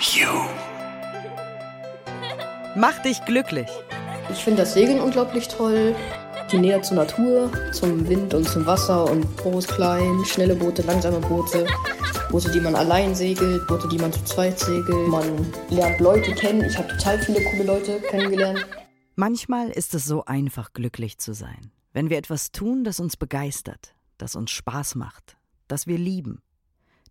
You. Mach dich glücklich. Ich finde das Segeln unglaublich toll. Die Nähe zur Natur, zum Wind und zum Wasser und groß, klein, schnelle Boote, langsame Boote. Boote, die man allein segelt, Boote, die man zu zweit segelt. Man lernt Leute kennen. Ich habe total viele coole Leute kennengelernt. Manchmal ist es so einfach, glücklich zu sein. Wenn wir etwas tun, das uns begeistert, das uns Spaß macht, das wir lieben.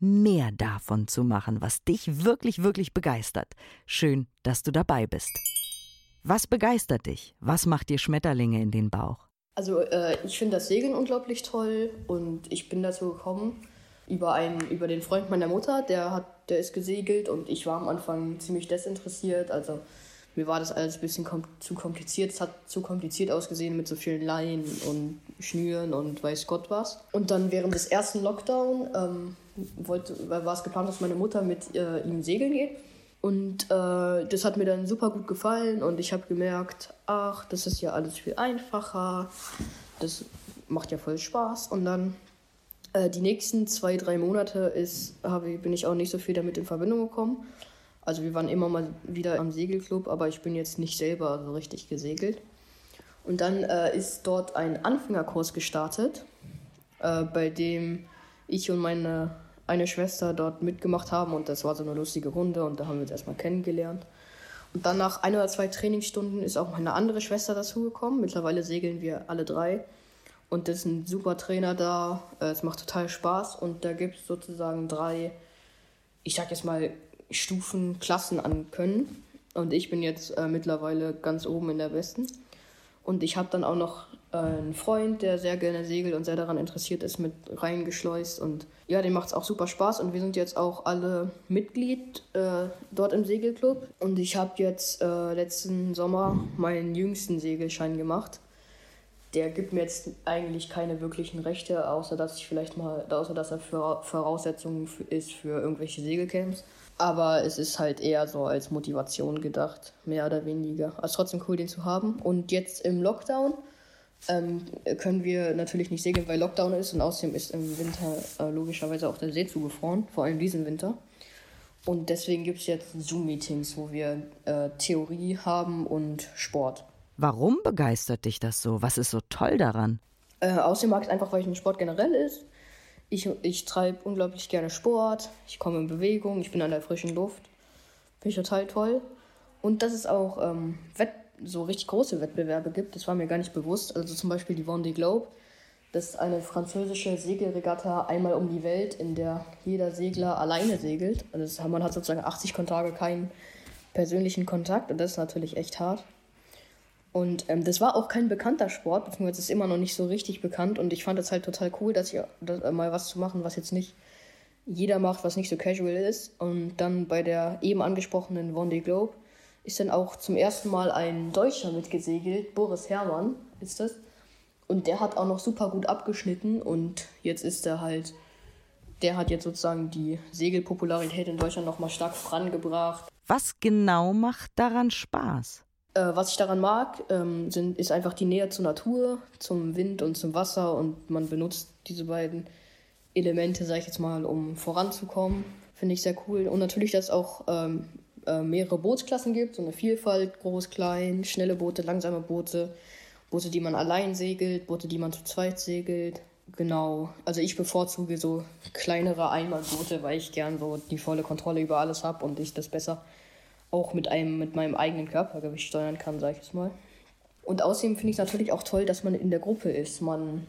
mehr davon zu machen, was dich wirklich, wirklich begeistert. Schön, dass du dabei bist. Was begeistert dich? Was macht dir Schmetterlinge in den Bauch? Also äh, ich finde das Segeln unglaublich toll und ich bin dazu gekommen über einen, über den Freund meiner Mutter, der hat, der ist gesegelt und ich war am Anfang ziemlich desinteressiert. Also mir war das alles ein bisschen kom zu kompliziert. Es hat zu kompliziert ausgesehen mit so vielen Leinen und Schnüren und weiß Gott was. Und dann während des ersten Lockdown ähm, wollte, war es geplant, dass meine Mutter mit äh, ihm segeln geht. Und äh, das hat mir dann super gut gefallen und ich habe gemerkt, ach, das ist ja alles viel einfacher. Das macht ja voll Spaß. Und dann äh, die nächsten zwei, drei Monate ist, hab, bin ich auch nicht so viel damit in Verbindung gekommen. Also wir waren immer mal wieder am Segelclub, aber ich bin jetzt nicht selber so richtig gesegelt. Und dann äh, ist dort ein Anfängerkurs gestartet, äh, bei dem ich und meine eine Schwester dort mitgemacht haben und das war so eine lustige Runde und da haben wir uns erstmal kennengelernt. Und dann nach ein oder zwei Trainingsstunden ist auch meine andere Schwester dazugekommen. Mittlerweile segeln wir alle drei. Und das ist ein super Trainer da. Äh, es macht total Spaß. Und da gibt es sozusagen drei, ich sag jetzt mal, Stufen, Klassen an Können. Und ich bin jetzt äh, mittlerweile ganz oben in der Westen. Und ich habe dann auch noch äh, einen Freund, der sehr gerne segelt und sehr daran interessiert ist, mit reingeschleust. Und ja, dem macht es auch super Spaß. Und wir sind jetzt auch alle Mitglied äh, dort im Segelclub. Und ich habe jetzt äh, letzten Sommer meinen jüngsten Segelschein gemacht. Der gibt mir jetzt eigentlich keine wirklichen Rechte, außer dass ich vielleicht mal, außer dass er für Voraussetzungen ist für irgendwelche Segelcamps. Aber es ist halt eher so als Motivation gedacht, mehr oder weniger. Also trotzdem cool, den zu haben. Und jetzt im Lockdown ähm, können wir natürlich nicht segeln, weil Lockdown ist. Und außerdem ist im Winter äh, logischerweise auch der See zugefroren, vor allem diesen Winter. Und deswegen gibt es jetzt Zoom-Meetings, wo wir äh, Theorie haben und Sport. Warum begeistert dich das so? Was ist so toll daran? Äh, außerdem mag ich es einfach, weil ich ein Sport generell ist. Ich, ich treibe unglaublich gerne Sport, ich komme in Bewegung, ich bin an der frischen Luft. Finde ich total toll. Und dass es auch ähm, so richtig große Wettbewerbe gibt, das war mir gar nicht bewusst. Also zum Beispiel die Vendée Globe. Das ist eine französische Segelregatta einmal um die Welt, in der jeder Segler alleine segelt. Also man hat sozusagen 80 Tage keinen persönlichen Kontakt und das ist natürlich echt hart. Und ähm, das war auch kein bekannter Sport, beziehungsweise ist immer noch nicht so richtig bekannt. Und ich fand es halt total cool, dass ich dass, äh, mal was zu machen, was jetzt nicht jeder macht, was nicht so casual ist. Und dann bei der eben angesprochenen Vendée Globe ist dann auch zum ersten Mal ein Deutscher mitgesegelt, Boris Herrmann ist das. Und der hat auch noch super gut abgeschnitten und jetzt ist er halt, der hat jetzt sozusagen die Segelpopularität in Deutschland nochmal stark vorangebracht. Was genau macht daran Spaß? Äh, was ich daran mag, ähm, sind, ist einfach die Nähe zur Natur, zum Wind und zum Wasser und man benutzt diese beiden Elemente, sag ich jetzt mal, um voranzukommen. Finde ich sehr cool. Und natürlich, dass es auch ähm, äh, mehrere Bootsklassen gibt, so eine Vielfalt, groß, klein, schnelle Boote, langsame Boote, Boote, die man allein segelt, Boote, die man zu zweit segelt. Genau, also ich bevorzuge so kleinere Einmalboote, weil ich gern so die volle Kontrolle über alles habe und ich das besser auch mit einem mit meinem eigenen Körpergewicht steuern kann, sag ich es mal. Und außerdem finde ich es natürlich auch toll, dass man in der Gruppe ist. Man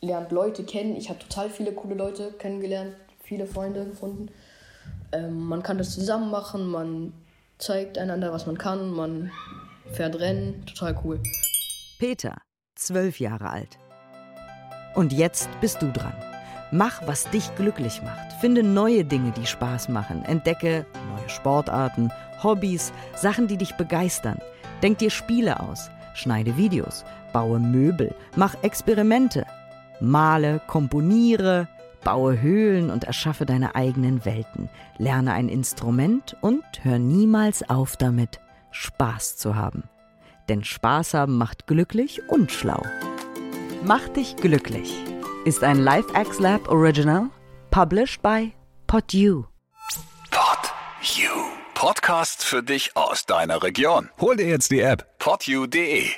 lernt Leute kennen. Ich habe total viele coole Leute kennengelernt, viele Freunde gefunden. Ähm, man kann das zusammen machen, man zeigt einander, was man kann, man fährt Rennen, total cool. Peter, zwölf Jahre alt. Und jetzt bist du dran. Mach, was dich glücklich macht. Finde neue Dinge, die Spaß machen. Entdecke Sportarten, Hobbys, Sachen, die dich begeistern. Denk dir Spiele aus, schneide Videos, baue Möbel, mach Experimente, male, komponiere, baue Höhlen und erschaffe deine eigenen Welten, lerne ein Instrument und hör niemals auf damit, Spaß zu haben. Denn Spaß haben macht glücklich und schlau. Mach dich glücklich ist ein LifeX Lab Original, published by PodU. PodU. Podcast für dich aus deiner Region. Hol dir jetzt die App podu.de.